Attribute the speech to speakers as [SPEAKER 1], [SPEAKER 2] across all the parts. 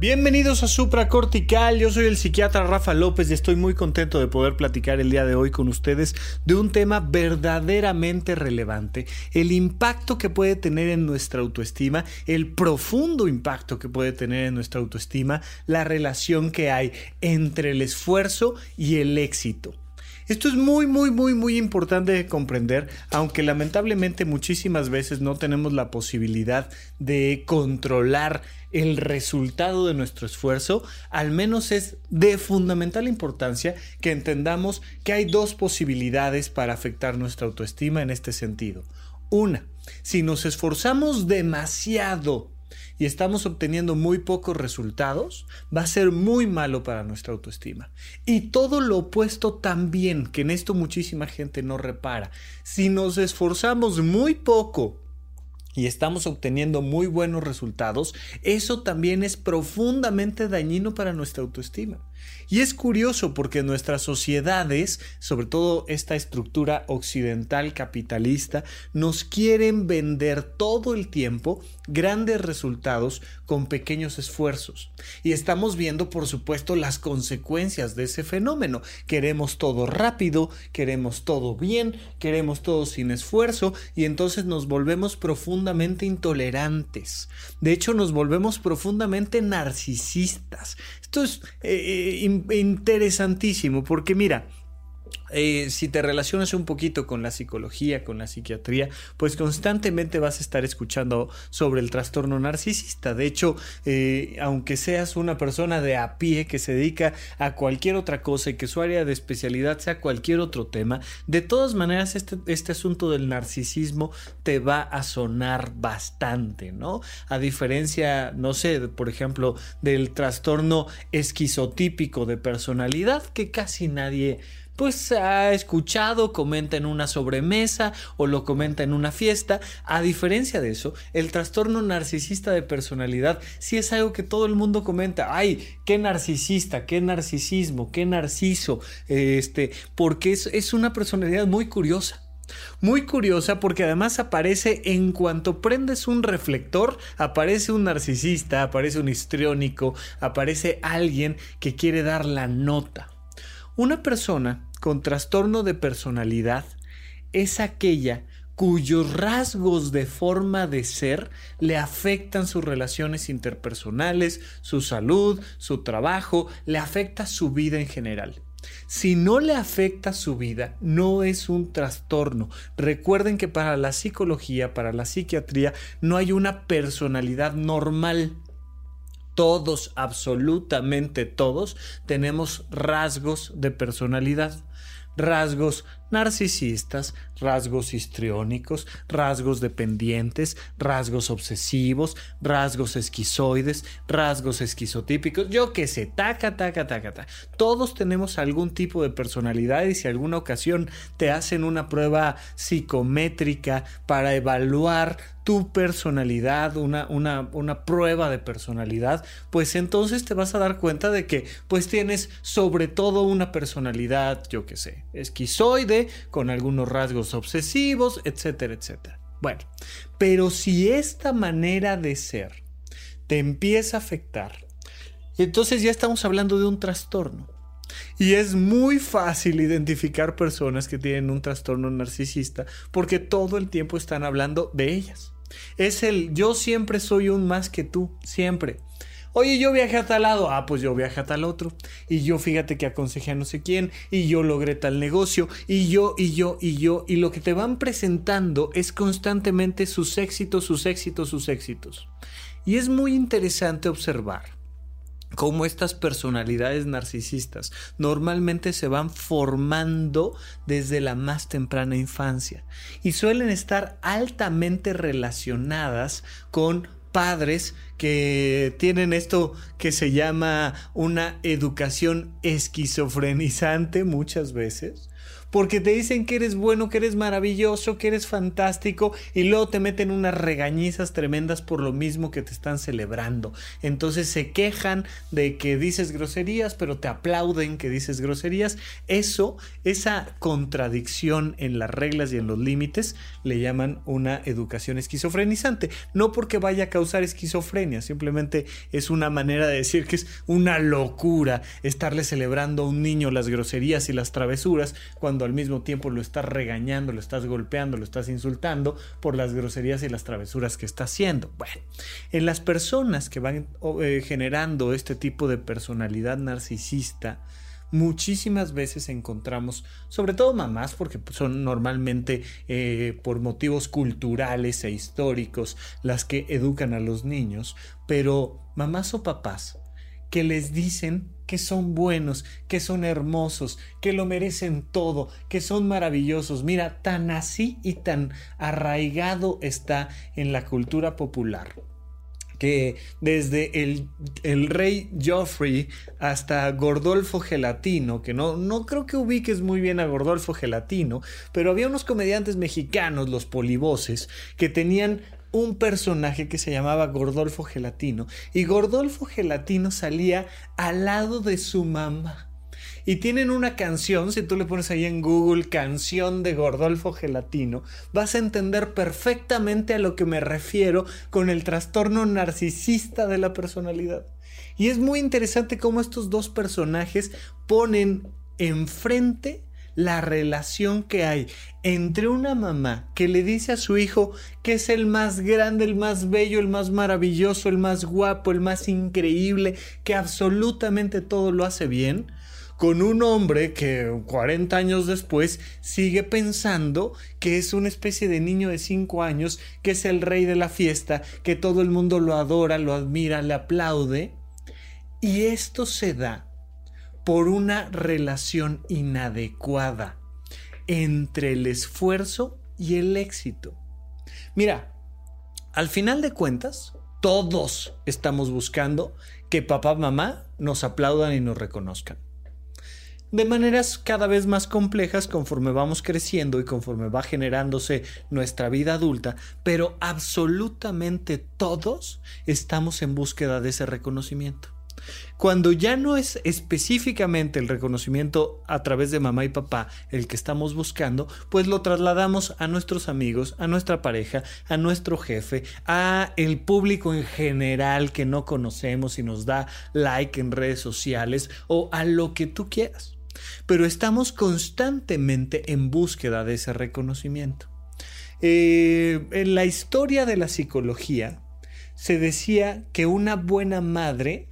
[SPEAKER 1] Bienvenidos a Supra Cortical, yo soy el psiquiatra Rafa López y estoy muy contento de poder platicar el día de hoy con ustedes de un tema verdaderamente relevante, el impacto que puede tener en nuestra autoestima, el profundo impacto que puede tener en nuestra autoestima, la relación que hay entre el esfuerzo y el éxito. Esto es muy, muy, muy, muy importante de comprender, aunque lamentablemente muchísimas veces no tenemos la posibilidad de controlar el resultado de nuestro esfuerzo, al menos es de fundamental importancia que entendamos que hay dos posibilidades para afectar nuestra autoestima en este sentido. Una, si nos esforzamos demasiado y estamos obteniendo muy pocos resultados, va a ser muy malo para nuestra autoestima. Y todo lo opuesto también, que en esto muchísima gente no repara. Si nos esforzamos muy poco y estamos obteniendo muy buenos resultados, eso también es profundamente dañino para nuestra autoestima. Y es curioso porque nuestras sociedades, sobre todo esta estructura occidental capitalista, nos quieren vender todo el tiempo grandes resultados con pequeños esfuerzos. Y estamos viendo, por supuesto, las consecuencias de ese fenómeno. Queremos todo rápido, queremos todo bien, queremos todo sin esfuerzo y entonces nos volvemos profundamente intolerantes. De hecho, nos volvemos profundamente narcisistas. Esto es eh, eh, interesantísimo porque mira, eh, si te relacionas un poquito con la psicología, con la psiquiatría, pues constantemente vas a estar escuchando sobre el trastorno narcisista. De hecho, eh, aunque seas una persona de a pie que se dedica a cualquier otra cosa y que su área de especialidad sea cualquier otro tema, de todas maneras este, este asunto del narcisismo te va a sonar bastante, ¿no? A diferencia, no sé, por ejemplo, del trastorno esquizotípico de personalidad que casi nadie pues ha escuchado, comenta en una sobremesa o lo comenta en una fiesta. A diferencia de eso, el trastorno narcisista de personalidad sí es algo que todo el mundo comenta. Ay, qué narcisista, qué narcisismo, qué narciso, este, porque es, es una personalidad muy curiosa. Muy curiosa porque además aparece en cuanto prendes un reflector, aparece un narcisista, aparece un histriónico, aparece alguien que quiere dar la nota. Una persona con trastorno de personalidad es aquella cuyos rasgos de forma de ser le afectan sus relaciones interpersonales, su salud, su trabajo, le afecta su vida en general. Si no le afecta su vida, no es un trastorno. Recuerden que para la psicología, para la psiquiatría, no hay una personalidad normal todos, absolutamente todos, tenemos rasgos de personalidad rasgos narcisistas, rasgos histriónicos, rasgos dependientes, rasgos obsesivos, rasgos esquizoides, rasgos esquizotípicos, yo qué sé, taca, taca, taca, taca. Todos tenemos algún tipo de personalidad y si alguna ocasión te hacen una prueba psicométrica para evaluar tu personalidad, una, una, una, prueba de personalidad, pues entonces te vas a dar cuenta de que pues tienes sobre todo una personalidad, yo qué sé, esquizoide, con algunos rasgos obsesivos, etcétera, etcétera. Bueno, pero si esta manera de ser te empieza a afectar, entonces ya estamos hablando de un trastorno. Y es muy fácil identificar personas que tienen un trastorno narcisista porque todo el tiempo están hablando de ellas. Es el yo siempre soy un más que tú, siempre. Oye, yo viajé a tal lado. Ah, pues yo viajé a tal otro. Y yo fíjate que aconsejé a no sé quién. Y yo logré tal negocio. Y yo, y yo, y yo. Y lo que te van presentando es constantemente sus éxitos, sus éxitos, sus éxitos. Y es muy interesante observar cómo estas personalidades narcisistas normalmente se van formando desde la más temprana infancia y suelen estar altamente relacionadas con padres que tienen esto que se llama una educación esquizofrenizante muchas veces, porque te dicen que eres bueno, que eres maravilloso, que eres fantástico y luego te meten unas regañizas tremendas por lo mismo que te están celebrando. Entonces se quejan de que dices groserías, pero te aplauden que dices groserías. Eso, esa contradicción en las reglas y en los límites, le llaman una educación esquizofrenizante. No porque vaya a causar esquizofrenia, simplemente es una manera de decir que es una locura estarle celebrando a un niño las groserías y las travesuras cuando al mismo tiempo lo estás regañando, lo estás golpeando, lo estás insultando por las groserías y las travesuras que está haciendo. Bueno, en las personas que van eh, generando este tipo de personalidad narcisista, muchísimas veces encontramos, sobre todo mamás, porque son normalmente eh, por motivos culturales e históricos las que educan a los niños, pero mamás o papás que les dicen que son buenos, que son hermosos, que lo merecen todo, que son maravillosos. Mira, tan así y tan arraigado está en la cultura popular que desde el, el, rey Joffrey hasta Gordolfo Gelatino, que no, no creo que ubiques muy bien a Gordolfo Gelatino, pero había unos comediantes mexicanos, los polivoces, que tenían un personaje que se llamaba Gordolfo Gelatino y Gordolfo Gelatino salía al lado de su mamá. Y tienen una canción, si tú le pones ahí en Google canción de Gordolfo Gelatino, vas a entender perfectamente a lo que me refiero con el trastorno narcisista de la personalidad. Y es muy interesante cómo estos dos personajes ponen enfrente la relación que hay entre una mamá que le dice a su hijo que es el más grande, el más bello, el más maravilloso, el más guapo, el más increíble, que absolutamente todo lo hace bien, con un hombre que 40 años después sigue pensando que es una especie de niño de 5 años, que es el rey de la fiesta, que todo el mundo lo adora, lo admira, le aplaude. Y esto se da por una relación inadecuada entre el esfuerzo y el éxito. Mira, al final de cuentas, todos estamos buscando que papá, mamá nos aplaudan y nos reconozcan. De maneras cada vez más complejas conforme vamos creciendo y conforme va generándose nuestra vida adulta, pero absolutamente todos estamos en búsqueda de ese reconocimiento. Cuando ya no es específicamente el reconocimiento a través de mamá y papá el que estamos buscando, pues lo trasladamos a nuestros amigos, a nuestra pareja, a nuestro jefe, a el público en general que no conocemos y nos da like en redes sociales o a lo que tú quieras. Pero estamos constantemente en búsqueda de ese reconocimiento. Eh, en la historia de la psicología se decía que una buena madre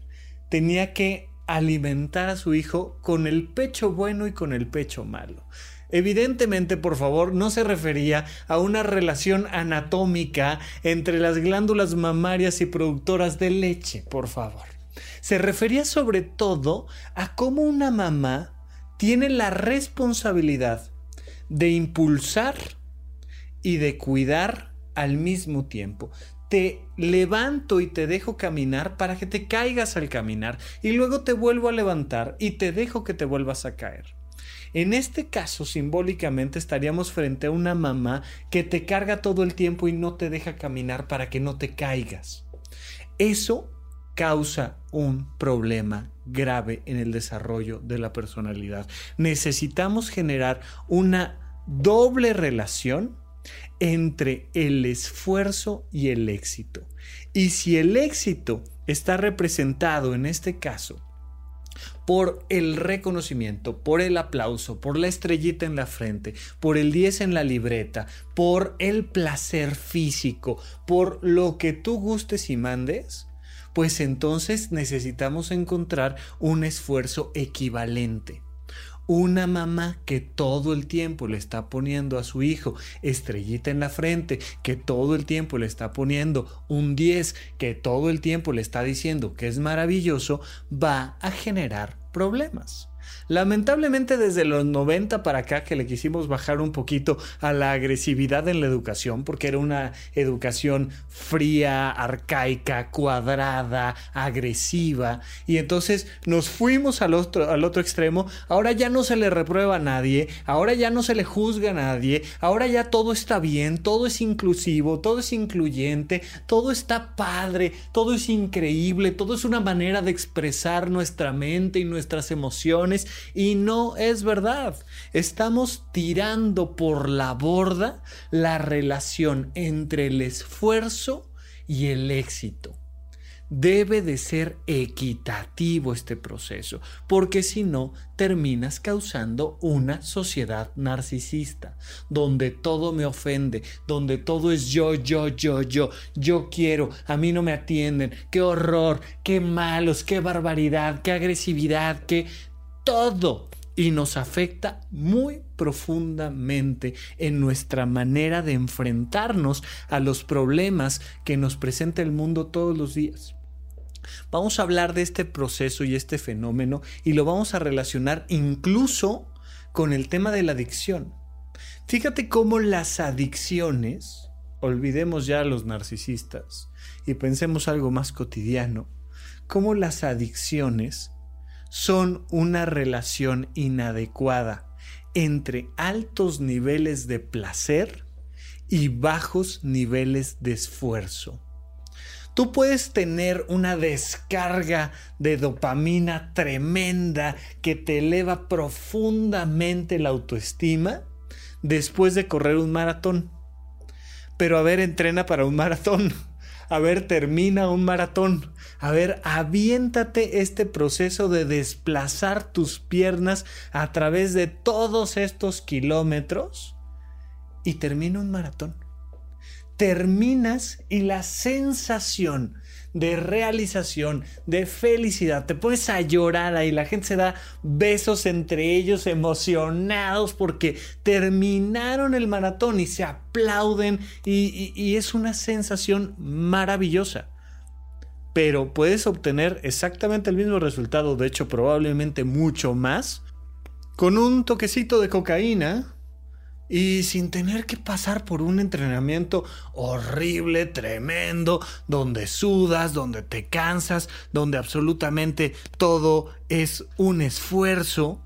[SPEAKER 1] tenía que alimentar a su hijo con el pecho bueno y con el pecho malo. Evidentemente, por favor, no se refería a una relación anatómica entre las glándulas mamarias y productoras de leche, por favor. Se refería sobre todo a cómo una mamá tiene la responsabilidad de impulsar y de cuidar al mismo tiempo te levanto y te dejo caminar para que te caigas al caminar y luego te vuelvo a levantar y te dejo que te vuelvas a caer. En este caso, simbólicamente, estaríamos frente a una mamá que te carga todo el tiempo y no te deja caminar para que no te caigas. Eso causa un problema grave en el desarrollo de la personalidad. Necesitamos generar una doble relación entre el esfuerzo y el éxito. Y si el éxito está representado en este caso por el reconocimiento, por el aplauso, por la estrellita en la frente, por el 10 en la libreta, por el placer físico, por lo que tú gustes y mandes, pues entonces necesitamos encontrar un esfuerzo equivalente. Una mamá que todo el tiempo le está poniendo a su hijo estrellita en la frente, que todo el tiempo le está poniendo un 10, que todo el tiempo le está diciendo que es maravilloso, va a generar problemas. Lamentablemente desde los 90 para acá que le quisimos bajar un poquito a la agresividad en la educación, porque era una educación fría, arcaica, cuadrada, agresiva, y entonces nos fuimos al otro, al otro extremo, ahora ya no se le reprueba a nadie, ahora ya no se le juzga a nadie, ahora ya todo está bien, todo es inclusivo, todo es incluyente, todo está padre, todo es increíble, todo es una manera de expresar nuestra mente y nuestras emociones y no es verdad. Estamos tirando por la borda la relación entre el esfuerzo y el éxito. Debe de ser equitativo este proceso, porque si no, terminas causando una sociedad narcisista, donde todo me ofende, donde todo es yo, yo, yo, yo, yo quiero, a mí no me atienden, qué horror, qué malos, qué barbaridad, qué agresividad, qué todo y nos afecta muy profundamente en nuestra manera de enfrentarnos a los problemas que nos presenta el mundo todos los días. Vamos a hablar de este proceso y este fenómeno y lo vamos a relacionar incluso con el tema de la adicción. Fíjate cómo las adicciones, olvidemos ya a los narcisistas y pensemos algo más cotidiano, cómo las adicciones son una relación inadecuada entre altos niveles de placer y bajos niveles de esfuerzo. Tú puedes tener una descarga de dopamina tremenda que te eleva profundamente la autoestima después de correr un maratón. Pero a ver, entrena para un maratón a ver, termina un maratón, a ver, aviéntate este proceso de desplazar tus piernas a través de todos estos kilómetros y termina un maratón. Terminas y la sensación de realización, de felicidad. Te pones a llorar ahí, la gente se da besos entre ellos emocionados porque terminaron el maratón y se aplauden y, y es una sensación maravillosa. Pero puedes obtener exactamente el mismo resultado, de hecho probablemente mucho más, con un toquecito de cocaína y sin tener que pasar por un entrenamiento horrible, tremendo, donde sudas, donde te cansas, donde absolutamente todo es un esfuerzo.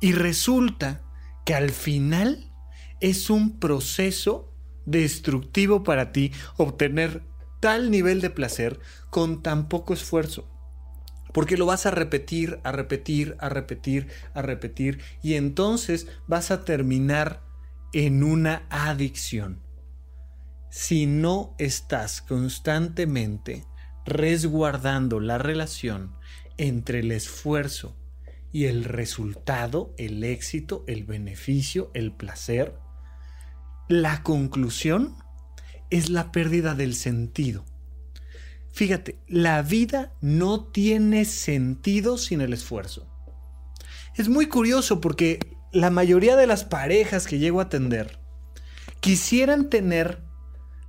[SPEAKER 1] Y resulta que al final es un proceso destructivo para ti obtener tal nivel de placer con tan poco esfuerzo. Porque lo vas a repetir, a repetir, a repetir, a repetir. Y entonces vas a terminar en una adicción. Si no estás constantemente resguardando la relación entre el esfuerzo y el resultado, el éxito, el beneficio, el placer, la conclusión es la pérdida del sentido. Fíjate, la vida no tiene sentido sin el esfuerzo. Es muy curioso porque la mayoría de las parejas que llego a atender quisieran tener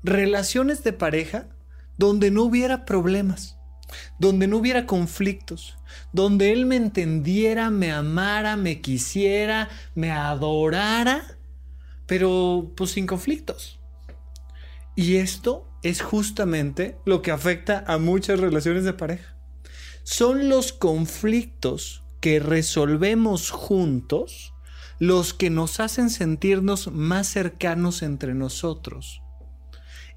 [SPEAKER 1] relaciones de pareja donde no hubiera problemas, donde no hubiera conflictos, donde él me entendiera, me amara, me quisiera, me adorara, pero pues sin conflictos. Y esto es justamente lo que afecta a muchas relaciones de pareja. Son los conflictos que resolvemos juntos los que nos hacen sentirnos más cercanos entre nosotros.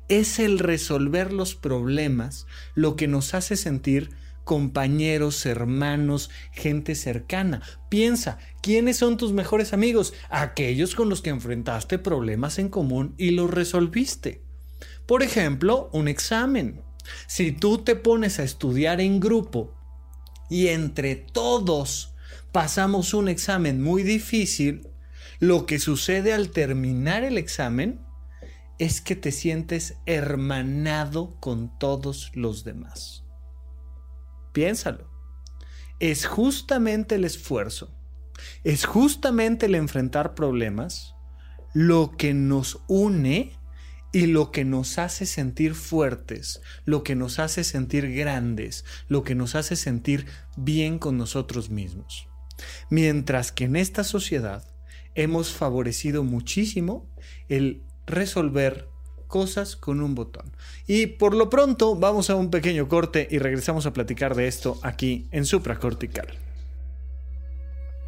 [SPEAKER 1] Es el resolver los problemas lo que nos hace sentir compañeros, hermanos, gente cercana. Piensa, ¿quiénes son tus mejores amigos? Aquellos con los que enfrentaste problemas en común y los resolviste. Por ejemplo, un examen. Si tú te pones a estudiar en grupo y entre todos pasamos un examen muy difícil, lo que sucede al terminar el examen es que te sientes hermanado con todos los demás. Piénsalo. Es justamente el esfuerzo, es justamente el enfrentar problemas lo que nos une y lo que nos hace sentir fuertes, lo que nos hace sentir grandes, lo que nos hace sentir bien con nosotros mismos. Mientras que en esta sociedad hemos favorecido muchísimo el resolver cosas con un botón. Y por lo pronto vamos a un pequeño corte y regresamos a platicar de esto aquí en Supracortical.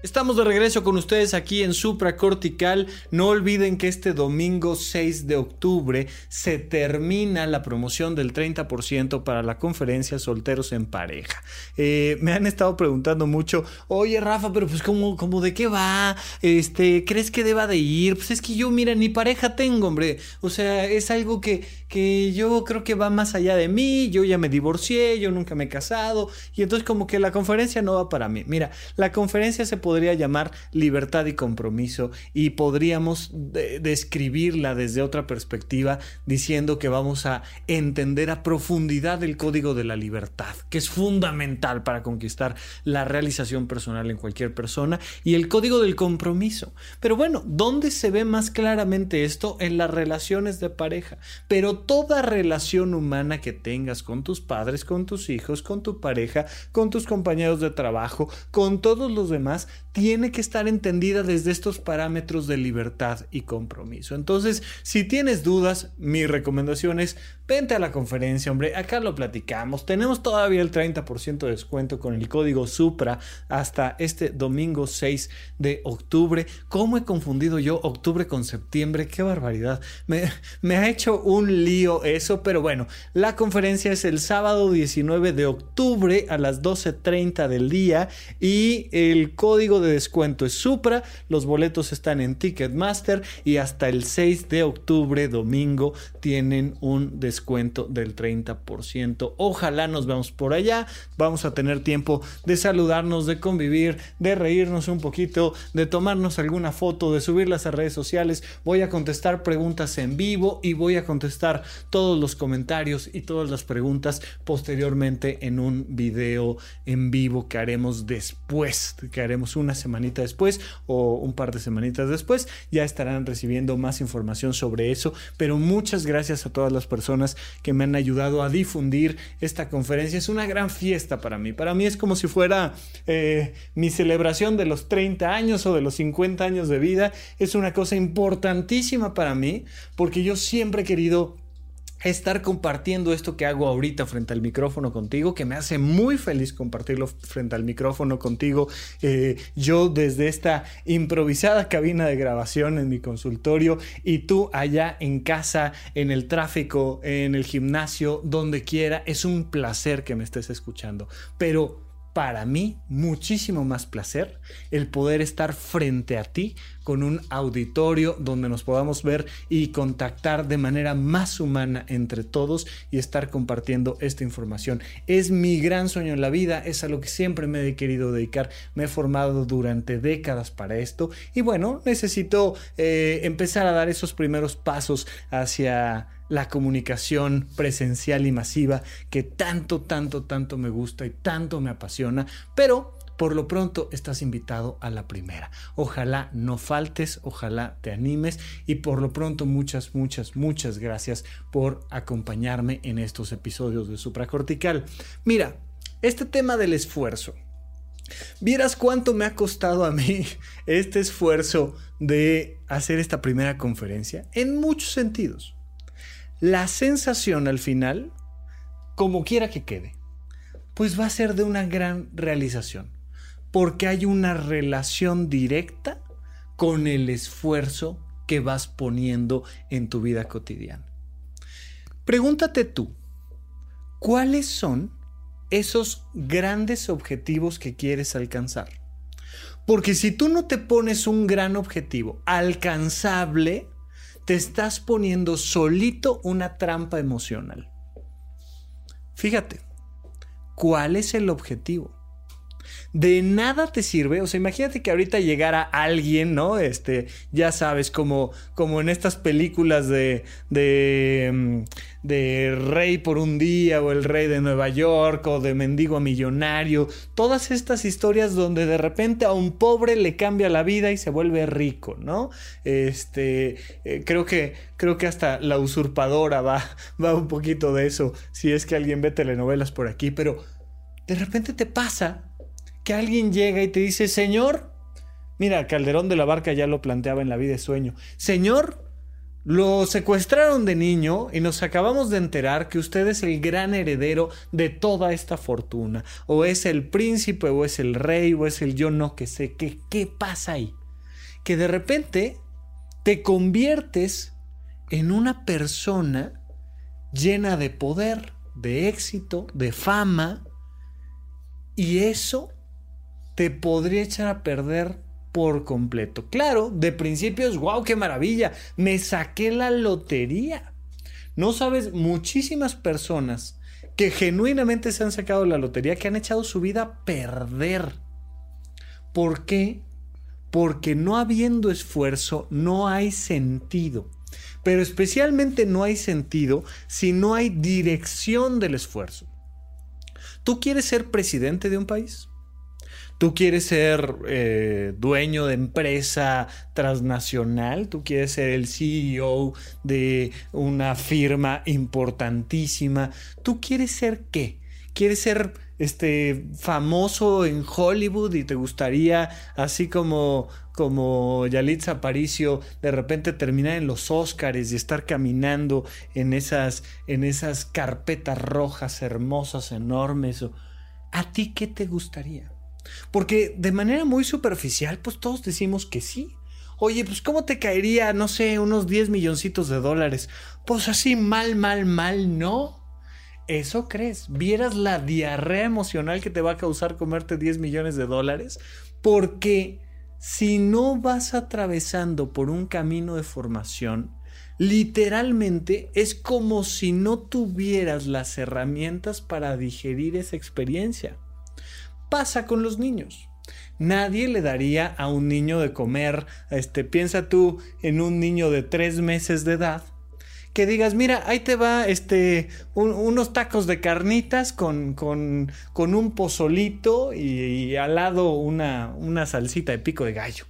[SPEAKER 1] Estamos de regreso con ustedes aquí en Supracortical. No olviden que este domingo 6 de octubre se termina la promoción del 30% para la conferencia Solteros en Pareja. Eh, me han estado preguntando mucho, oye Rafa, pero pues ¿cómo, cómo de qué va? Este, ¿Crees que deba de ir? Pues es que yo, mira, ni pareja tengo, hombre. O sea, es algo que, que yo creo que va más allá de mí. Yo ya me divorcié, yo nunca me he casado. Y entonces como que la conferencia no va para mí. Mira, la conferencia se podría llamar libertad y compromiso y podríamos describirla desde otra perspectiva diciendo que vamos a entender a profundidad el código de la libertad, que es fundamental para conquistar la realización personal en cualquier persona y el código del compromiso. Pero bueno, ¿dónde se ve más claramente esto? En las relaciones de pareja. Pero toda relación humana que tengas con tus padres, con tus hijos, con tu pareja, con tus compañeros de trabajo, con todos los demás, tiene que estar entendida desde estos parámetros de libertad y compromiso. Entonces, si tienes dudas, mi recomendación es vente a la conferencia, hombre, acá lo platicamos. Tenemos todavía el 30% de descuento con el código SUPRA hasta este domingo 6 de octubre. ¿Cómo he confundido yo octubre con septiembre? Qué barbaridad. Me, me ha hecho un lío eso, pero bueno, la conferencia es el sábado 19 de octubre a las 12.30 del día y el código de descuento es Supra. Los boletos están en Ticketmaster y hasta el 6 de octubre, domingo, tienen un descuento del 30%. Ojalá nos veamos por allá. Vamos a tener tiempo de saludarnos, de convivir, de reírnos un poquito, de tomarnos alguna foto, de subirlas a redes sociales. Voy a contestar preguntas en vivo y voy a contestar todos los comentarios y todas las preguntas posteriormente en un video en vivo que haremos después, que haremos una semanita después o un par de semanitas después. Ya estarán recibiendo más información sobre eso, pero muchas gracias a todas las personas que me han ayudado a difundir esta conferencia. Es una gran fiesta para mí. Para mí es como si fuera eh, mi celebración de los 30 años o de los 50 años de vida. Es una cosa importantísima para mí porque yo siempre he querido estar compartiendo esto que hago ahorita frente al micrófono contigo, que me hace muy feliz compartirlo frente al micrófono contigo. Eh, yo desde esta improvisada cabina de grabación en mi consultorio y tú allá en casa, en el tráfico, en el gimnasio, donde quiera, es un placer que me estés escuchando. Pero para mí muchísimo más placer el poder estar frente a ti con un auditorio donde nos podamos ver y contactar de manera más humana entre todos y estar compartiendo esta información. Es mi gran sueño en la vida, es a lo que siempre me he querido dedicar, me he formado durante décadas para esto y bueno, necesito eh, empezar a dar esos primeros pasos hacia la comunicación presencial y masiva que tanto, tanto, tanto me gusta y tanto me apasiona, pero por lo pronto estás invitado a la primera. Ojalá no faltes, ojalá te animes y por lo pronto muchas, muchas, muchas gracias por acompañarme en estos episodios de Supracortical. Mira, este tema del esfuerzo. Vieras cuánto me ha costado a mí este esfuerzo de hacer esta primera conferencia en muchos sentidos la sensación al final, como quiera que quede, pues va a ser de una gran realización, porque hay una relación directa con el esfuerzo que vas poniendo en tu vida cotidiana. Pregúntate tú, ¿cuáles son esos grandes objetivos que quieres alcanzar? Porque si tú no te pones un gran objetivo alcanzable, te estás poniendo solito una trampa emocional. Fíjate, ¿cuál es el objetivo? De nada te sirve, o sea, imagínate que ahorita llegara alguien, ¿no? Este, ya sabes, como, como en estas películas de, de, mm, Rey por un día o el Rey de Nueva York o de Mendigo a Millonario, todas estas historias donde de repente a un pobre le cambia la vida y se vuelve rico, ¿no? Este, eh, creo que, creo que hasta la usurpadora va, va un poquito de eso, si es que alguien ve telenovelas por aquí, pero de repente te pasa que alguien llega y te dice, Señor, mira, Calderón de la Barca ya lo planteaba en la vida de sueño, Señor, lo secuestraron de niño y nos acabamos de enterar que usted es el gran heredero de toda esta fortuna. O es el príncipe, o es el rey, o es el yo no que sé. ¿Qué, qué pasa ahí? Que de repente te conviertes en una persona llena de poder, de éxito, de fama, y eso te podría echar a perder por completo. Claro, de principio es wow, qué maravilla, me saqué la lotería. No sabes, muchísimas personas que genuinamente se han sacado la lotería, que han echado su vida a perder. ¿Por qué? Porque no habiendo esfuerzo no hay sentido. Pero especialmente no hay sentido si no hay dirección del esfuerzo. ¿Tú quieres ser presidente de un país? ¿Tú quieres ser eh, dueño de empresa transnacional? ¿Tú quieres ser el CEO de una firma importantísima? ¿Tú quieres ser qué? ¿Quieres ser este famoso en Hollywood y te gustaría así como como Yalitza Aparicio de repente terminar en los Oscars y estar caminando en esas en esas carpetas rojas hermosas enormes ¿A ti qué te gustaría? Porque de manera muy superficial pues todos decimos que sí. Oye, pues ¿cómo te caería, no sé, unos 10 milloncitos de dólares? Pues así mal, mal, mal, no. ¿Eso crees? ¿Vieras la diarrea emocional que te va a causar comerte 10 millones de dólares? Porque si no vas atravesando por un camino de formación, literalmente es como si no tuvieras las herramientas para digerir esa experiencia. Pasa con los niños. Nadie le daría a un niño de comer, este, piensa tú en un niño de tres meses de edad, que digas, mira, ahí te va este, unos tacos de carnitas con, con, con un pozolito y, al lado una, una salsita de pico de gallo.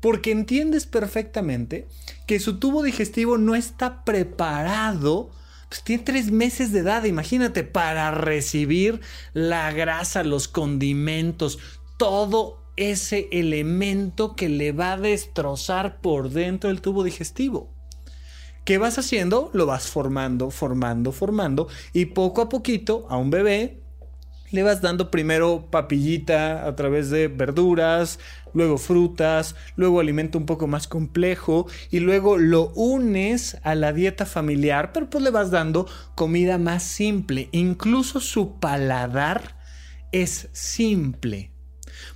[SPEAKER 1] Porque entiendes perfectamente que su tubo digestivo no está preparado pues tiene tres meses de edad, imagínate, para recibir la grasa, los condimentos, todo ese elemento que le va a destrozar por dentro el tubo digestivo. ¿Qué vas haciendo? Lo vas formando, formando, formando y poco a poquito a un bebé le vas dando primero papillita a través de verduras, luego frutas, luego alimento un poco más complejo y luego lo unes a la dieta familiar, pero pues le vas dando comida más simple. Incluso su paladar es simple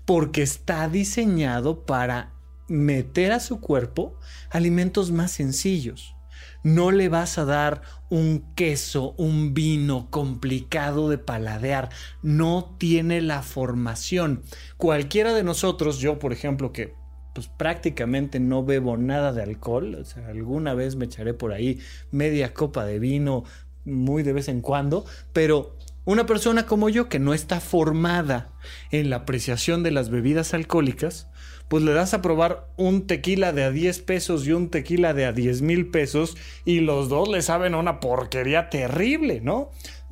[SPEAKER 1] porque está diseñado para meter a su cuerpo alimentos más sencillos. No le vas a dar un queso, un vino complicado de paladear. No tiene la formación. Cualquiera de nosotros, yo por ejemplo, que pues prácticamente no bebo nada de alcohol, alguna vez me echaré por ahí media copa de vino muy de vez en cuando, pero una persona como yo que no está formada en la apreciación de las bebidas alcohólicas, pues le das a probar un tequila de a 10 pesos y un tequila de a 10 mil pesos y los dos le saben a una porquería terrible, ¿no?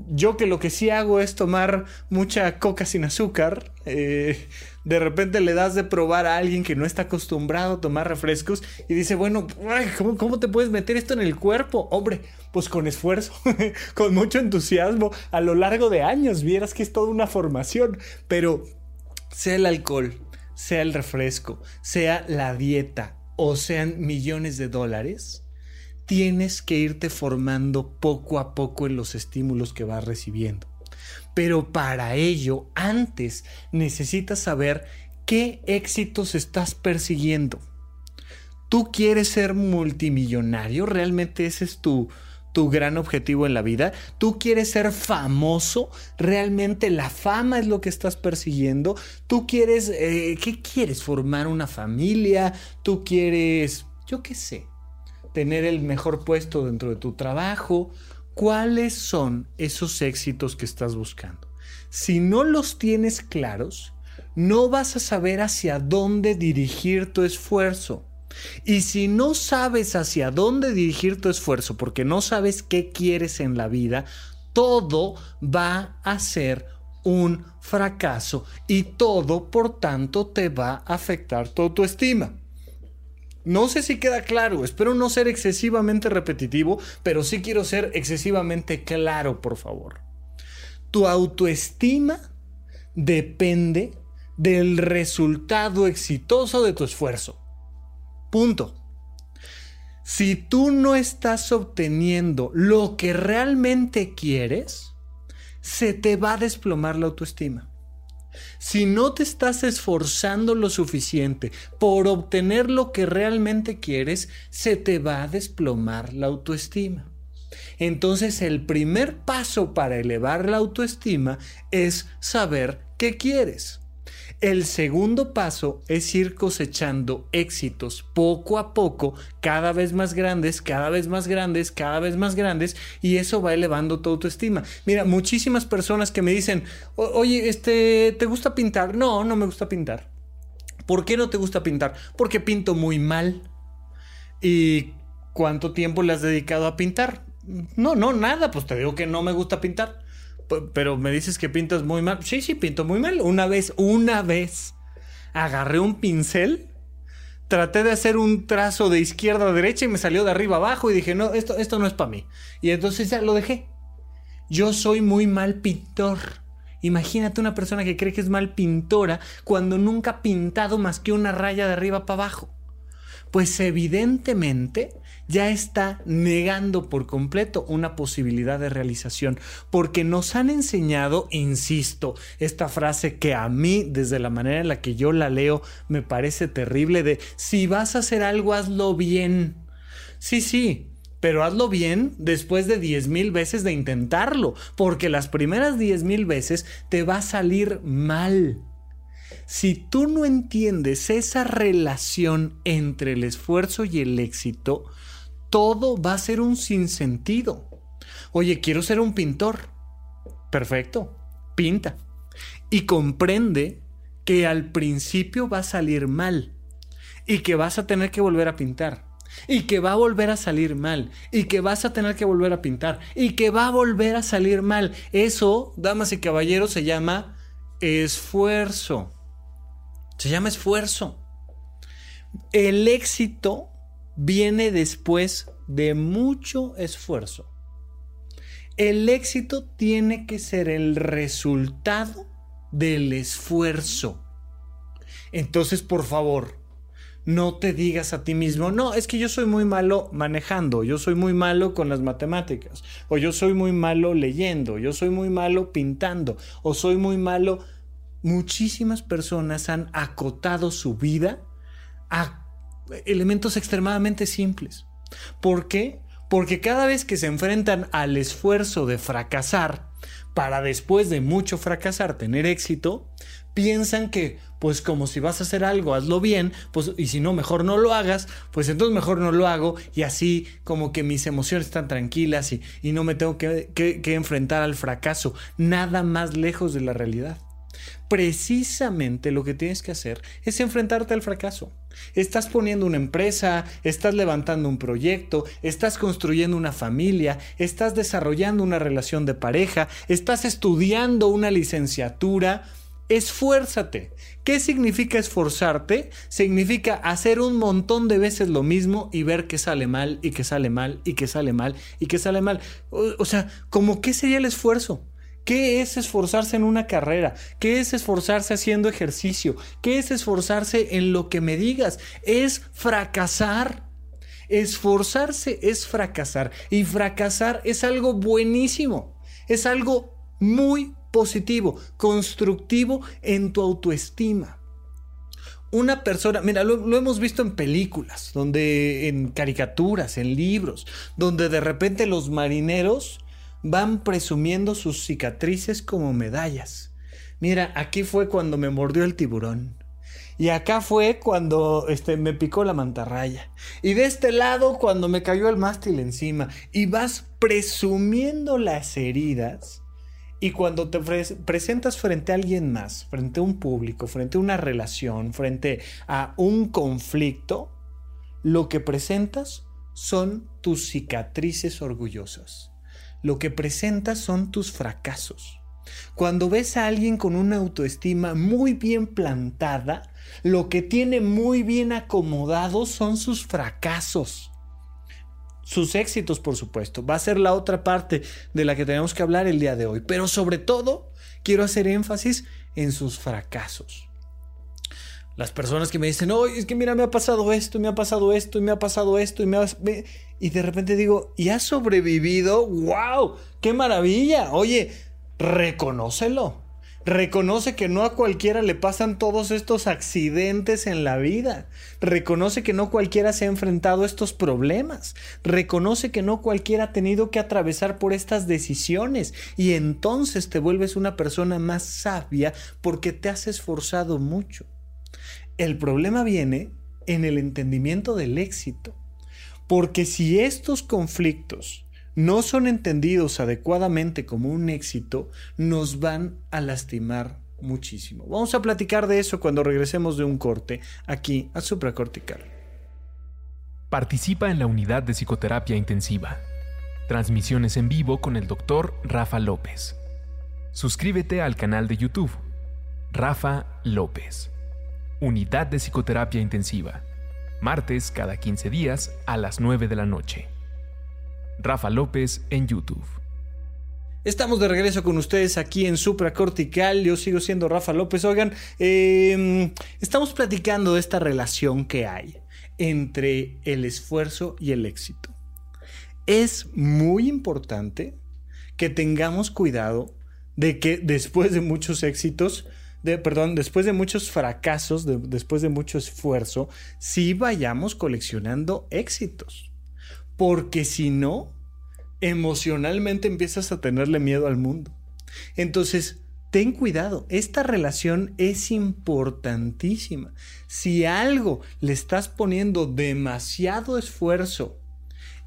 [SPEAKER 1] Yo que lo que sí hago es tomar mucha coca sin azúcar, eh, de repente le das de probar a alguien que no está acostumbrado a tomar refrescos y dice, bueno, ¿cómo, ¿cómo, te puedes meter esto en el cuerpo? Hombre, pues con esfuerzo, con mucho entusiasmo, a lo largo de años, vieras que es toda una formación, pero sea el alcohol, sea el refresco, sea la dieta o sean millones de dólares, tienes que irte formando poco a poco en los estímulos que vas recibiendo. Pero para ello, antes necesitas saber qué éxitos estás persiguiendo. ¿Tú quieres ser multimillonario? ¿Realmente ese es tu, tu gran objetivo en la vida? ¿Tú quieres ser famoso? ¿Realmente la fama es lo que estás persiguiendo? ¿Tú quieres, eh, qué quieres? ¿Formar una familia? ¿Tú quieres, yo qué sé, tener el mejor puesto dentro de tu trabajo? ¿Cuáles son esos éxitos que estás buscando? Si no los tienes claros, no vas a saber hacia dónde dirigir tu esfuerzo. Y si no sabes hacia dónde dirigir tu esfuerzo porque no sabes qué quieres en la vida, todo va a ser un fracaso y todo, por tanto, te va a afectar tu autoestima. No sé si queda claro, espero no ser excesivamente repetitivo, pero sí quiero ser excesivamente claro, por favor. Tu autoestima depende del resultado exitoso de tu esfuerzo. Punto. Si tú no estás obteniendo lo que realmente quieres, se te va a desplomar la autoestima. Si no te estás esforzando lo suficiente por obtener lo que realmente quieres, se te va a desplomar la autoestima. Entonces el primer paso para elevar la autoestima es saber qué quieres. El segundo paso es ir cosechando éxitos poco a poco, cada vez más grandes, cada vez más grandes, cada vez más grandes, y eso va elevando tu autoestima. Mira, muchísimas personas que me dicen, oye, este, ¿te gusta pintar? No, no me gusta pintar. ¿Por qué no te gusta pintar? Porque pinto muy mal. ¿Y cuánto tiempo le has dedicado a pintar? No, no, nada, pues te digo que no me gusta pintar pero me dices que pintas muy mal. Sí, sí, pinto muy mal. Una vez, una vez, agarré un pincel, traté de hacer un trazo de izquierda a derecha y me salió de arriba abajo y dije, no, esto, esto no es para mí. Y entonces ya lo dejé. Yo soy muy mal pintor. Imagínate una persona que cree que es mal pintora cuando nunca ha pintado más que una raya de arriba para abajo. Pues evidentemente ya está negando por completo una posibilidad de realización, porque nos han enseñado, insisto, esta frase que a mí, desde la manera en la que yo la leo, me parece terrible de, si vas a hacer algo, hazlo bien. Sí, sí, pero hazlo bien después de 10 mil veces de intentarlo, porque las primeras 10 mil veces te va a salir mal. Si tú no entiendes esa relación entre el esfuerzo y el éxito, todo va a ser un sinsentido. Oye, quiero ser un pintor. Perfecto, pinta. Y comprende que al principio va a salir mal y que vas a tener que volver a pintar y que va a volver a salir mal y que vas a tener que volver a pintar y que va a volver a salir mal. Eso, damas y caballeros, se llama esfuerzo. Se llama esfuerzo. El éxito viene después de mucho esfuerzo. El éxito tiene que ser el resultado del esfuerzo. Entonces, por favor, no te digas a ti mismo, no, es que yo soy muy malo manejando, yo soy muy malo con las matemáticas, o yo soy muy malo leyendo, yo soy muy malo pintando, o soy muy malo. Muchísimas personas han acotado su vida a elementos extremadamente simples. ¿Por qué? Porque cada vez que se enfrentan al esfuerzo de fracasar, para después de mucho fracasar tener éxito, piensan que, pues como si vas a hacer algo, hazlo bien, pues y si no, mejor no lo hagas, pues entonces mejor no lo hago y así como que mis emociones están tranquilas y, no me tengo que enfrentar al fracaso, nada más lejos de la realidad. Precisamente lo que tienes que hacer es enfrentarte al fracaso. Estás poniendo una empresa, estás levantando un proyecto, estás construyendo una familia, estás desarrollando una relación de pareja, estás estudiando una licenciatura. Esfuérzate. ¿Qué significa esforzarte? Significa hacer un montón de veces lo mismo y ver que sale mal y que sale mal y que sale mal y que sale mal. O, sea, ¿cómo qué sería el esfuerzo? ¿Qué es esforzarse en una carrera? ¿Qué es esforzarse haciendo ejercicio? ¿Qué es esforzarse en lo que me digas? Es fracasar. Esforzarse es fracasar. Y fracasar es algo buenísimo. Es algo muy positivo, constructivo en tu autoestima. una persona, mira, lo, hemos visto en películas, donde en caricaturas, en libros, donde de repente los marineros van presumiendo sus cicatrices como medallas. Mira, aquí fue cuando me mordió el tiburón. Y acá fue cuando este, me picó la mantarraya. Y de este lado cuando me cayó el mástil encima. Y vas presumiendo las heridas y cuando te presentas frente a alguien más, frente a un público, frente a una relación, frente a un conflicto, lo que presentas son tus cicatrices orgullosas. Lo que presentas son tus fracasos. Cuando ves a alguien con una autoestima muy bien plantada, lo que tiene muy bien acomodado son sus fracasos sus éxitos, por supuesto. Va a ser la otra parte de la que tenemos que hablar el día de hoy. Pero sobre todo, quiero hacer énfasis en sus fracasos. Las personas que me dicen, oye, es que mira, me ha pasado esto, me ha pasado esto, y me ha pasado esto, y me ha... Y de repente digo, ¿y has sobrevivido? ¡Wow! ¡Qué maravilla! Oye, reconócelo. Reconoce que no a cualquiera le pasan todos estos accidentes en la vida. Reconoce que no cualquiera se ha enfrentado a estos problemas. Reconoce que no cualquiera ha tenido que atravesar por estas decisiones. Y entonces te vuelves una persona más sabia porque te has esforzado mucho. El problema viene en el entendimiento del éxito. Porque si estos conflictos no son entendidos adecuadamente como un éxito, nos van a lastimar muchísimo. Vamos a platicar de eso cuando regresemos de un corte aquí a supracortical.
[SPEAKER 2] Participa en la unidad de psicoterapia intensiva. Transmisiones en vivo con el doctor Rafa López. Suscríbete al canal de YouTube. Rafa López. Unidad de psicoterapia intensiva. Martes cada 15 días a las 9 de la noche. Rafa López en YouTube.
[SPEAKER 1] Estamos de regreso con ustedes aquí en Supracortical. Yo sigo siendo Rafa López. Oigan, em, estamos platicando de esta relación que hay entre el esfuerzo y el éxito. Es muy importante que tengamos cuidado de que después de muchos éxitos, perdón, después de muchos fracasos, después de mucho esfuerzo, sí vayamos coleccionando éxitos porque si no, emocionalmente empiezas a tenerle miedo al mundo. Entonces, ten cuidado, esta relación es importantísima. Si algo le estás poniendo demasiado esfuerzo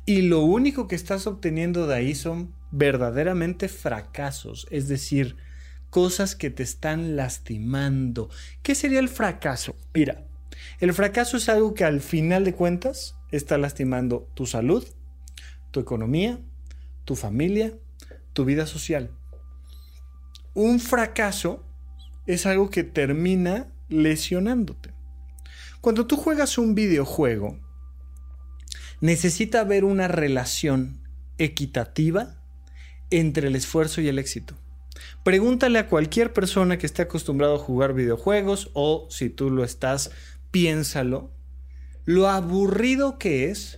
[SPEAKER 1] y lo único que estás obteniendo de ahí son verdaderamente fracasos, es decir, cosas que te están lastimando. ¿Qué sería el fracaso? Mira, el fracaso es algo que al final de cuentas está lastimando tu salud, tu economía, tu familia, tu vida social. Un fracaso es algo que termina lesionándote. Cuando tú juegas un videojuego, necesita haber una relación equitativa entre el esfuerzo y el éxito. Pregúntale a cualquier persona que esté acostumbrado a jugar videojuegos o si tú lo estás, piénsalo lo aburrido que es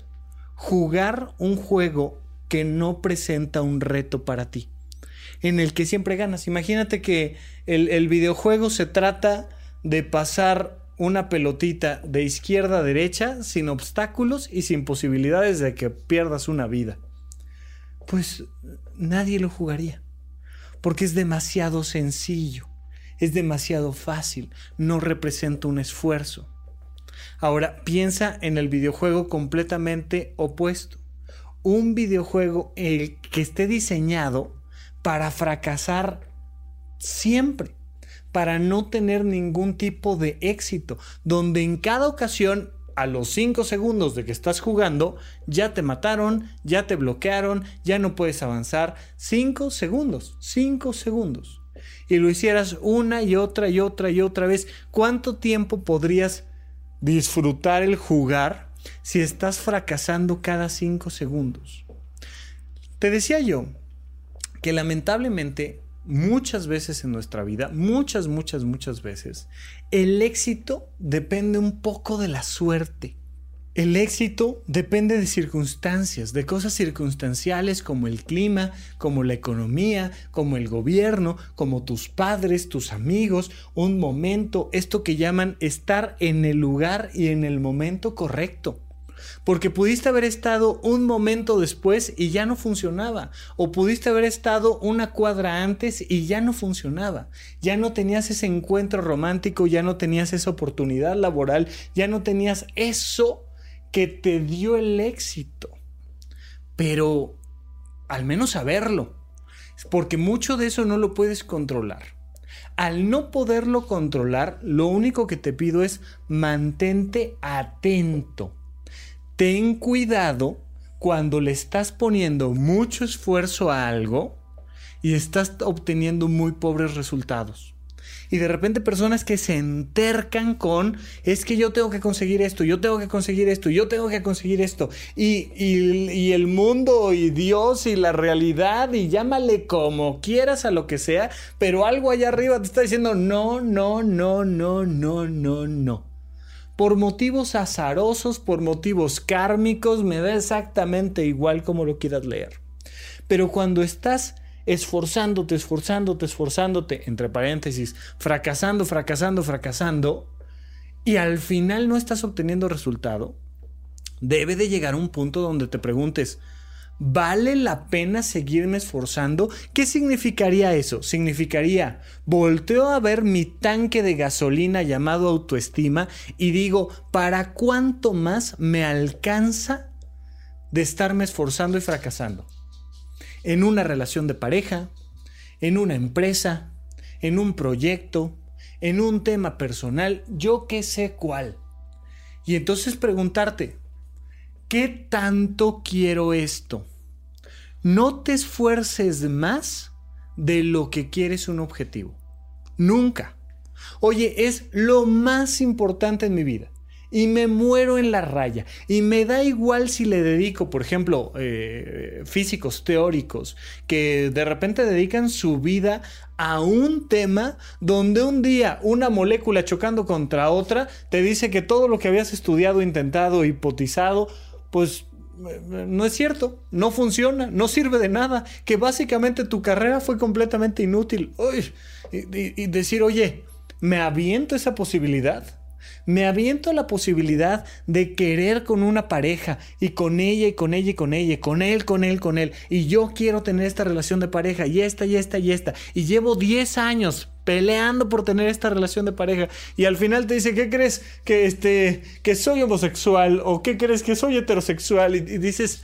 [SPEAKER 1] jugar un juego que no presenta un reto para ti, en el que siempre ganas. Imagínate que el, videojuego se trata de pasar una pelotita de izquierda a derecha sin obstáculos y sin posibilidades de que pierdas una vida. Pues nadie lo jugaría, porque es demasiado sencillo, es demasiado fácil, no representa un esfuerzo. Ahora piensa en el videojuego completamente opuesto. Un videojuego el que esté diseñado para fracasar siempre, para no tener ningún tipo de éxito, donde en cada ocasión a los 5 segundos de que estás jugando, ya te mataron, ya te bloquearon, ya no puedes avanzar. 5 segundos, 5 segundos. Y lo hicieras una y otra y otra y otra vez. ¿Cuánto tiempo podrías disfrutar el jugar si estás fracasando cada cinco segundos. Te decía yo que lamentablemente muchas veces en nuestra vida, muchas, muchas, muchas veces, el éxito depende un poco de la suerte. El éxito depende de circunstancias, de cosas circunstanciales como el clima, como la economía, como el gobierno, como tus padres, tus amigos, un momento, esto que llaman estar en el lugar y en el momento correcto. Porque pudiste haber estado un momento después y ya no funcionaba. O pudiste haber estado una cuadra antes y ya no funcionaba. Ya no tenías ese encuentro romántico, ya no tenías esa oportunidad laboral, ya no tenías eso que te dio el éxito. Pero al menos saberlo, porque mucho de eso no lo puedes controlar. Al no poderlo controlar, lo único que te pido es mantente atento. Ten cuidado cuando le estás poniendo mucho esfuerzo a algo y estás obteniendo muy pobres resultados y de repente personas que se entercan con, es que yo tengo que conseguir esto, yo tengo que conseguir esto, yo tengo que conseguir esto, y, y, el mundo y Dios y la realidad y llámale como quieras a lo que sea, pero algo allá arriba te está diciendo, no, no, no, no, no, no, no. Por motivos azarosos, por motivos kármicos, me da exactamente igual como lo quieras leer. Pero cuando estás esforzándote, esforzándote, esforzándote, entre paréntesis, fracasando, fracasando, fracasando, y al final no estás obteniendo resultado, debe de llegar un punto donde te preguntes, ¿vale la pena seguirme esforzando? ¿Qué significaría eso? Significaría, volteo a ver mi tanque de gasolina llamado autoestima y digo, ¿para cuánto más me alcanza de estarme esforzando y fracasando? en una relación de pareja, en una empresa, en un proyecto, en un tema personal, yo qué sé cuál. Y entonces preguntarte, ¿qué tanto quiero esto? No te esfuerces más de lo que quieres un objetivo. Nunca. Oye, es lo más importante en mi vida y me muero en la raya. Y me da igual si le dedico, por ejemplo, eh, físicos teóricos, que de repente dedican su vida a un tema donde un día una molécula chocando contra otra te dice que todo lo que habías estudiado, intentado, hipotizado, pues no es cierto, no funciona, no sirve de nada, que básicamente tu carrera fue completamente inútil. y decir, oye, ¿me aviento esa posibilidad? Me aviento la posibilidad de querer con una pareja y con ella y con ella y con ella, con él, con él, con él. Y yo quiero tener esta relación de pareja y esta y esta y esta. Y llevo 10 años peleando por tener esta relación de pareja y al final te dice, ¿qué crees que este que soy homosexual o qué crees que soy heterosexual? Y, y dices,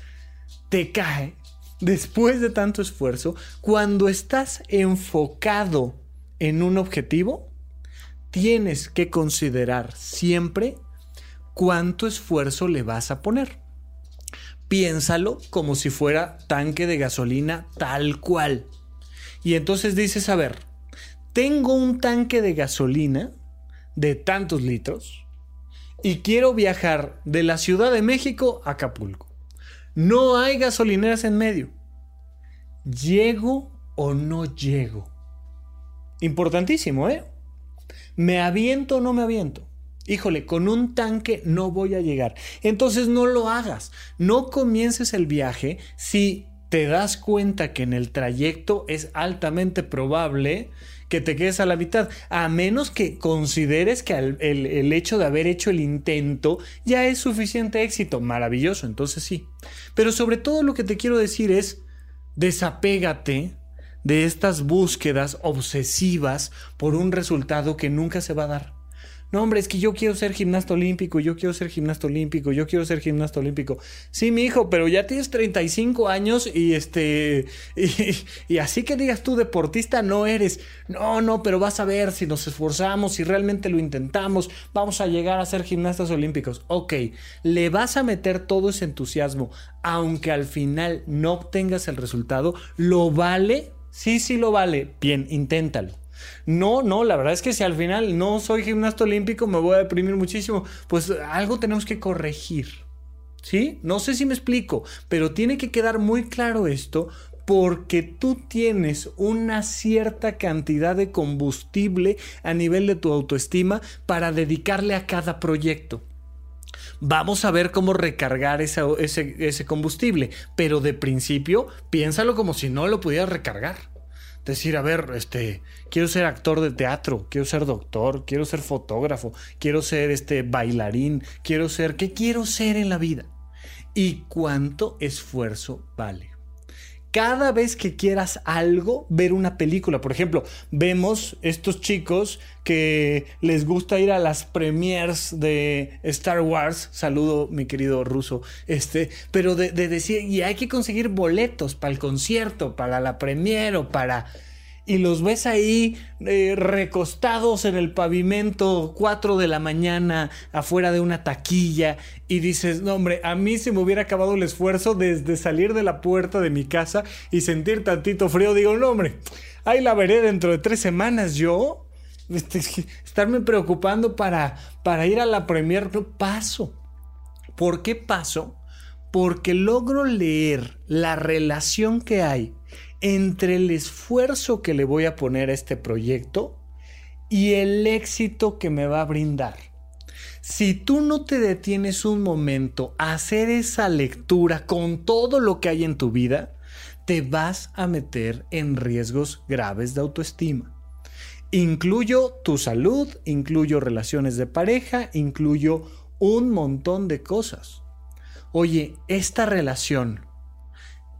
[SPEAKER 1] te cae después de tanto esfuerzo cuando estás enfocado en un objetivo tienes que considerar siempre cuánto esfuerzo le vas a poner. Piénsalo como si fuera tanque de gasolina tal cual. Y entonces dices, a ver, tengo un tanque de gasolina de tantos litros y quiero viajar de la Ciudad de México a Acapulco. No hay gasolineras en medio. ¿Llego o no llego? Importantísimo, ¿eh? ¿Me aviento o no me aviento? Híjole, con un tanque no voy a llegar. Entonces no lo hagas. No comiences el viaje si te das cuenta que en el trayecto es altamente probable que te quedes a la mitad, a menos que consideres que el, el, hecho de haber hecho el intento ya es suficiente éxito. Maravilloso, entonces sí. Pero sobre todo lo que te quiero decir es, desapégate de estas búsquedas obsesivas por un resultado que nunca se va a dar. No, hombre, es que yo quiero ser gimnasta olímpico, yo quiero ser gimnasta olímpico, yo quiero ser gimnasta olímpico. Sí, mi hijo, pero ya tienes 35 años y este. Y, así que digas tú, deportista no eres. No, no, pero vas a ver si nos esforzamos, si realmente lo intentamos, vamos a llegar a ser gimnastas olímpicos. Ok, le vas a meter todo ese entusiasmo, aunque al final no obtengas el resultado, lo vale Sí, sí lo vale. Bien, inténtalo. No, no, la verdad es que si al final no soy gimnasta olímpico me voy a deprimir muchísimo, pues algo tenemos que corregir. ¿Sí? No sé si me explico, pero tiene que quedar muy claro esto porque tú tienes una cierta cantidad de combustible a nivel de tu autoestima para dedicarle a cada proyecto. Vamos a ver cómo recargar ese, ese, combustible, pero de principio piénsalo como si no lo pudieras recargar. Decir, a ver, este, quiero ser actor de teatro, quiero ser doctor, quiero ser fotógrafo, quiero ser este bailarín, quiero ser, ¿qué quiero ser en la vida? ¿Y cuánto esfuerzo vale? Cada vez que quieras algo, ver una película. Por ejemplo, vemos estos chicos que les gusta ir a las premiers de Star Wars. Saludo, mi querido ruso. Este, pero de, de decir, y hay que conseguir boletos para el concierto, para la premier o para y los ves ahí eh, recostados en el pavimento 4 de la mañana afuera de una taquilla y dices, no hombre, a mí se me hubiera acabado el esfuerzo desde salir de la puerta de mi casa y sentir tantito frío, digo, no hombre, ahí la veré dentro de tres semanas yo. Este, estarme preocupando para, para ir a la premier, paso. ¿Por qué paso? Porque logro leer la relación que hay entre el esfuerzo que le voy a poner a este proyecto y el éxito que me va a brindar. Si tú no te detienes un momento a hacer esa lectura con todo lo que hay en tu vida, te vas a meter en riesgos graves de autoestima. Incluyo tu salud, incluyo relaciones de pareja, incluyo un montón de cosas. Oye, esta relación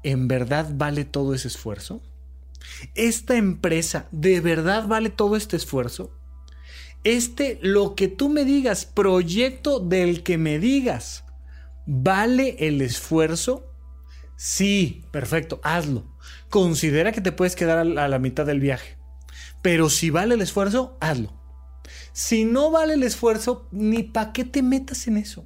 [SPEAKER 1] ¿en verdad vale todo ese esfuerzo? ¿Esta empresa de verdad vale todo este esfuerzo? Este, lo que tú me digas, proyecto del que me digas, ¿vale el esfuerzo? Sí, perfecto, hazlo. Considera que te puedes quedar a la mitad del viaje. Pero si vale el esfuerzo, hazlo. Si no vale el esfuerzo, ni para qué te metas en eso.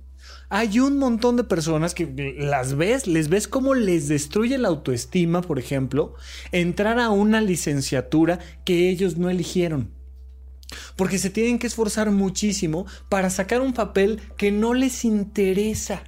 [SPEAKER 1] Hay un montón de personas que las ves, les ves cómo les destruye la autoestima, por ejemplo, entrar a una licenciatura que ellos no eligieron. Porque se tienen que esforzar muchísimo para sacar un papel que no les interesa.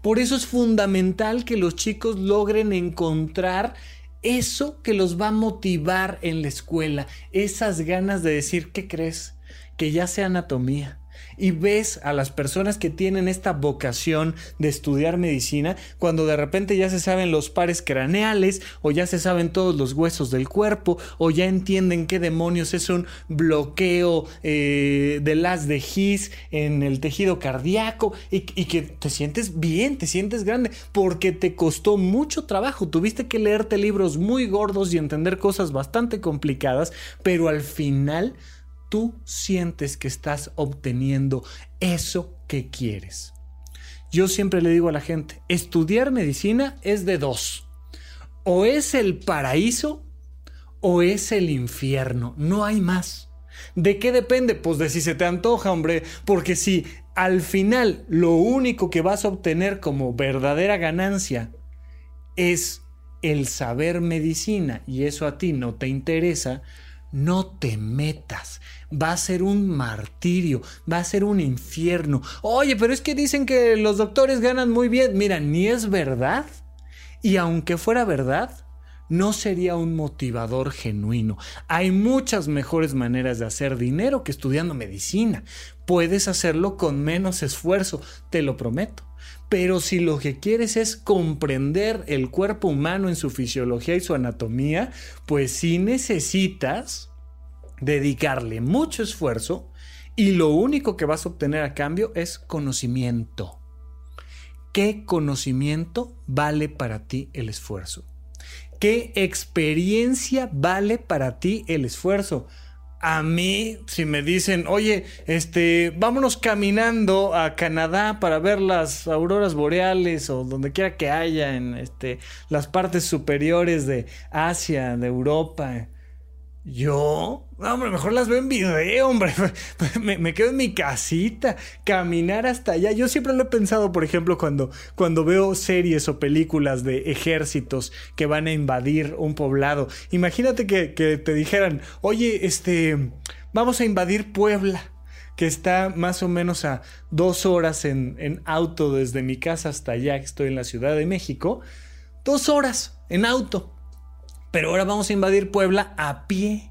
[SPEAKER 1] Por eso es fundamental que los chicos logren encontrar eso que los va a motivar en la escuela, esas ganas de decir, ¿qué crees? Que ya sea anatomía, y ves a las personas que tienen esta vocación de estudiar medicina cuando de repente ya se saben los pares craneales o ya se saben todos los huesos del cuerpo o ya entienden qué demonios es un bloqueo eh, de las de His en el tejido cardíaco y, y que te sientes bien, te sientes grande porque te costó mucho trabajo, tuviste que leerte libros muy gordos y entender cosas bastante complicadas, pero al final tú sientes que estás obteniendo eso que quieres. Yo siempre le digo a la gente, estudiar medicina es de dos. O es el paraíso o es el infierno. No hay más. ¿De qué depende? Pues de si se te antoja, hombre. Porque si al final lo único que vas a obtener como verdadera ganancia es el saber medicina y eso a ti no te interesa, no te metas va a ser un martirio, va a ser un infierno. Oye, pero es que dicen que los doctores ganan muy bien. Mira, ni es verdad. Y aunque fuera verdad, no sería un motivador genuino. Hay muchas mejores maneras de hacer dinero que estudiando medicina. Puedes hacerlo con menos esfuerzo, te lo prometo. Pero si lo que quieres es comprender el cuerpo humano en su fisiología y su anatomía, pues sí necesitas dedicarle mucho esfuerzo y lo único que vas a obtener a cambio es conocimiento. ¿Qué conocimiento vale para ti el esfuerzo? ¿Qué experiencia vale para ti el esfuerzo? A mí, si me dicen, oye, este, vámonos caminando a Canadá para ver las auroras boreales o donde quiera que haya en este, las partes superiores de Asia, de Europa, yo, hombre, mejor las veo en video, hombre. Me, quedo en mi casita, caminar hasta allá. Yo siempre lo he pensado, por ejemplo, cuando, cuando veo series o películas de ejércitos que van a invadir un poblado. Imagínate que, te dijeran, oye, este, vamos a invadir Puebla que está más o menos a dos horas en, en, auto desde mi casa hasta allá, que estoy en la Ciudad de México. Dos horas en auto. Pero ahora vamos a invadir Puebla a pie.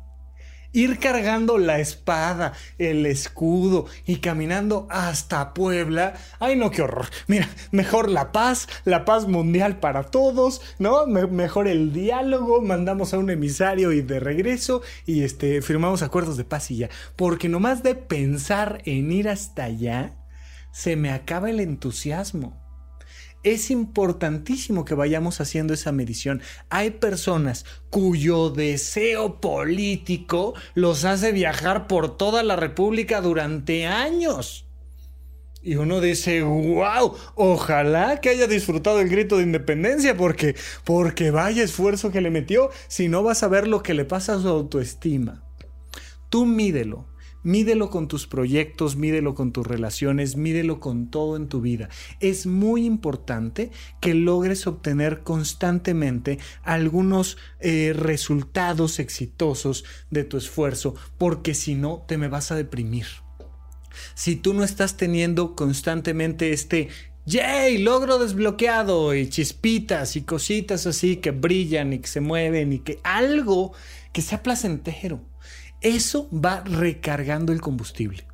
[SPEAKER 1] Ir cargando la espada, el escudo y caminando hasta Puebla. Ay, no, qué horror. Mira, mejor la paz, la paz mundial para todos, ¿no? mejor el diálogo, mandamos a un emisario y de regreso y este, firmamos acuerdos de paz y ya. Porque nomás de pensar en ir hasta allá, se me acaba el entusiasmo es importantísimo que vayamos haciendo esa medición. Hay personas cuyo deseo político los hace viajar por toda la República durante años. Y uno dice, wow, ojalá que haya disfrutado el grito de independencia porque, porque vaya esfuerzo que le metió, si no vas a ver lo que le pasa a su autoestima. Tú mídelo, Mídelo con tus proyectos, mídelo con tus relaciones, mídelo con todo en tu vida. Es muy importante que logres obtener constantemente algunos eh, resultados exitosos de tu esfuerzo, porque si no, te me vas a deprimir. Si tú no estás teniendo constantemente este ¡Yay! Logro desbloqueado y chispitas y cositas así que brillan y que se mueven y que algo que sea placentero eso va recargando el combustible.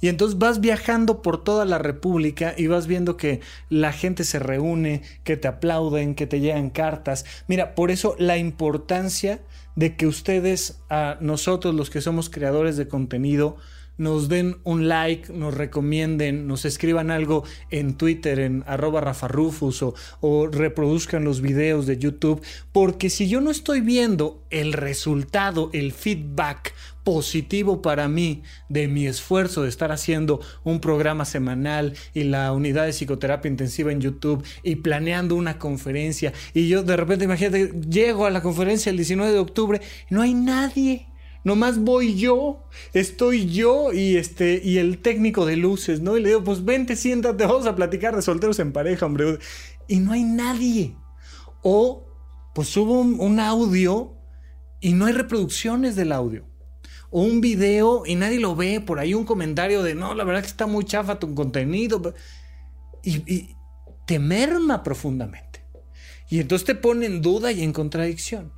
[SPEAKER 1] Y entonces vas viajando por toda la República y vas viendo que la gente se reúne, que te aplauden, que te llegan cartas. Mira, por eso la importancia de que ustedes, a nosotros los que somos creadores de contenido, nos den un like, nos recomienden, nos escriban algo en Twitter, en arroba rafarufus o, o reproduzcan los videos de YouTube, porque si yo no estoy viendo el resultado, el feedback positivo para mí de mi esfuerzo de estar haciendo un programa semanal y la unidad de psicoterapia intensiva en YouTube y planeando una conferencia y yo de repente imagínate llego a la conferencia el 19 de octubre no hay nadie Nomás voy yo, estoy yo y este y el técnico de luces, ¿no? Y le digo, pues vente, siéntate, vamos a platicar de solteros en pareja, hombre. Y no hay nadie. O pues subo un, audio y no hay reproducciones del audio. O un video y nadie lo ve, por ahí un comentario de, no, la verdad que está muy chafa tu contenido. Y, y te merma profundamente. Y entonces te pone en duda y en contradicción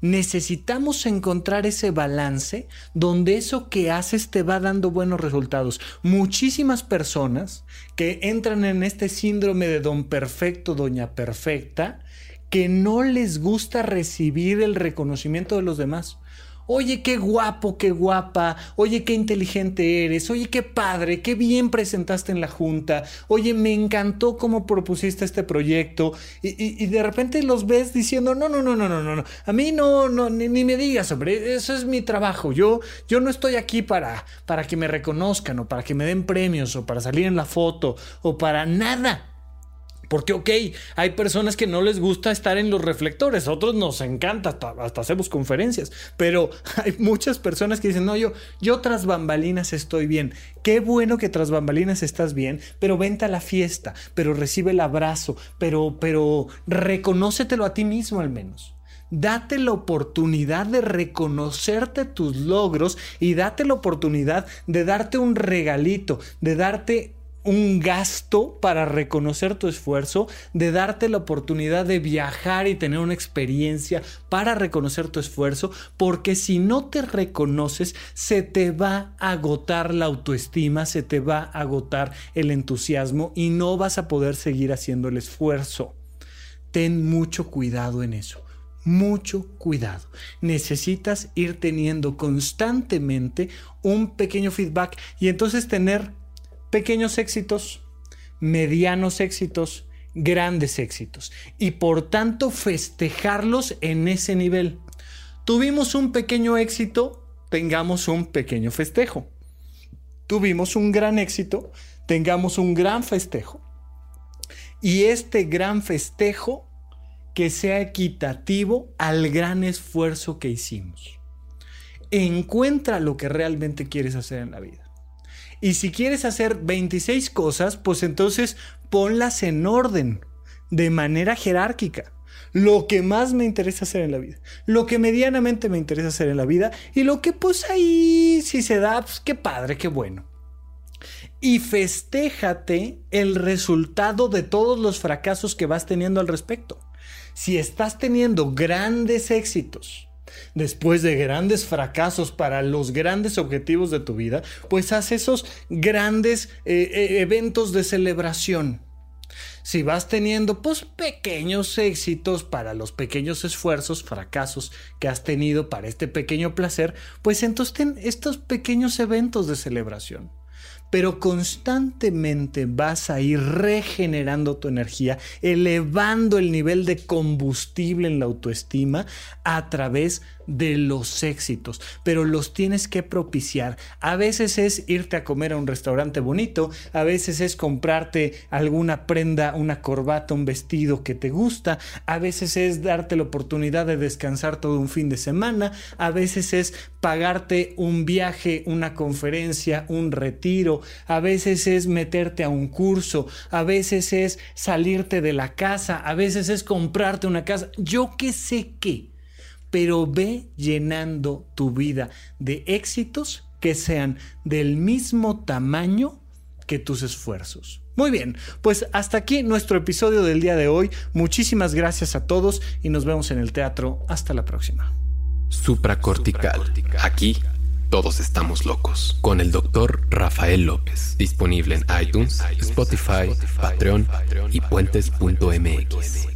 [SPEAKER 1] necesitamos encontrar ese balance donde eso que haces te va dando buenos resultados. Muchísimas personas que entran en este síndrome de don perfecto, doña perfecta, que no les gusta recibir el reconocimiento de los demás. Oye, qué guapo, qué guapa. Oye, qué inteligente eres. Oye, qué padre, qué bien presentaste en la junta. Oye, me encantó cómo propusiste este proyecto. Y, de repente los ves diciendo, no, no, no, no, no, no. A mí no, no, ni, me digas, hombre. Eso es mi trabajo. Yo, yo no estoy aquí para, para que me reconozcan o para que me den premios o para salir en la foto o para nada. Porque, ok, hay personas que no les gusta estar en los reflectores, otros nos encanta, hasta, hacemos conferencias, pero hay muchas personas que dicen, no, yo, yo tras bambalinas estoy bien. Qué bueno que tras bambalinas estás bien, pero vente a la fiesta, pero recibe el abrazo, pero, pero reconócetelo a ti mismo al menos. Date la oportunidad de reconocerte tus logros y date la oportunidad de darte un regalito, de darte un gasto para reconocer tu esfuerzo, de darte la oportunidad de viajar y tener una experiencia para reconocer tu esfuerzo, porque si no te reconoces, se te va a agotar la autoestima, se te va a agotar el entusiasmo y no vas a poder seguir haciendo el esfuerzo. Ten mucho cuidado en eso mucho cuidado. Necesitas ir teniendo constantemente un pequeño feedback y entonces tener pequeños éxitos, medianos éxitos, grandes éxitos y por tanto festejarlos en ese nivel. Tuvimos un pequeño éxito, tengamos un pequeño festejo. Tuvimos un gran éxito, tengamos un gran festejo. Y este gran festejo que sea equitativo al gran esfuerzo que hicimos. Encuentra lo que realmente quieres hacer en la vida. Y si quieres hacer 26 cosas, pues entonces ponlas en orden, de manera jerárquica. Lo que más me interesa hacer en la vida, lo que medianamente me interesa hacer en la vida y lo que pues ahí si se da, pues qué padre, qué bueno. Y festéjate el resultado de todos los fracasos que vas teniendo al respecto. Si estás teniendo grandes éxitos, después de grandes fracasos para los grandes objetivos de tu vida, pues haz esos grandes eh, eh, eventos de celebración. Si vas teniendo pues pequeños éxitos para los pequeños esfuerzos, fracasos que has tenido para este pequeño placer, pues entonces ten estos pequeños eventos de celebración pero constantemente vas a ir regenerando tu energía, elevando el nivel de combustible en la autoestima a través de de los éxitos, pero los tienes que propiciar. A veces es irte a comer a un restaurante bonito, a veces es comprarte alguna prenda, una corbata, un vestido que te gusta, a veces es darte la oportunidad de descansar todo un fin de semana, a veces es pagarte un viaje, una conferencia, un retiro, a veces es meterte a un curso, a veces es salirte de la casa, a veces es comprarte una casa, yo qué sé qué pero ve llenando tu vida de éxitos que sean del mismo tamaño que tus esfuerzos. Muy bien, pues hasta aquí nuestro episodio del día de hoy. Muchísimas gracias a todos y nos vemos en el teatro. Hasta la próxima.
[SPEAKER 3] Supracortical. Aquí todos estamos locos. Con el doctor Rafael López. Disponible en iTunes, Spotify, Patreon y puentes.mx.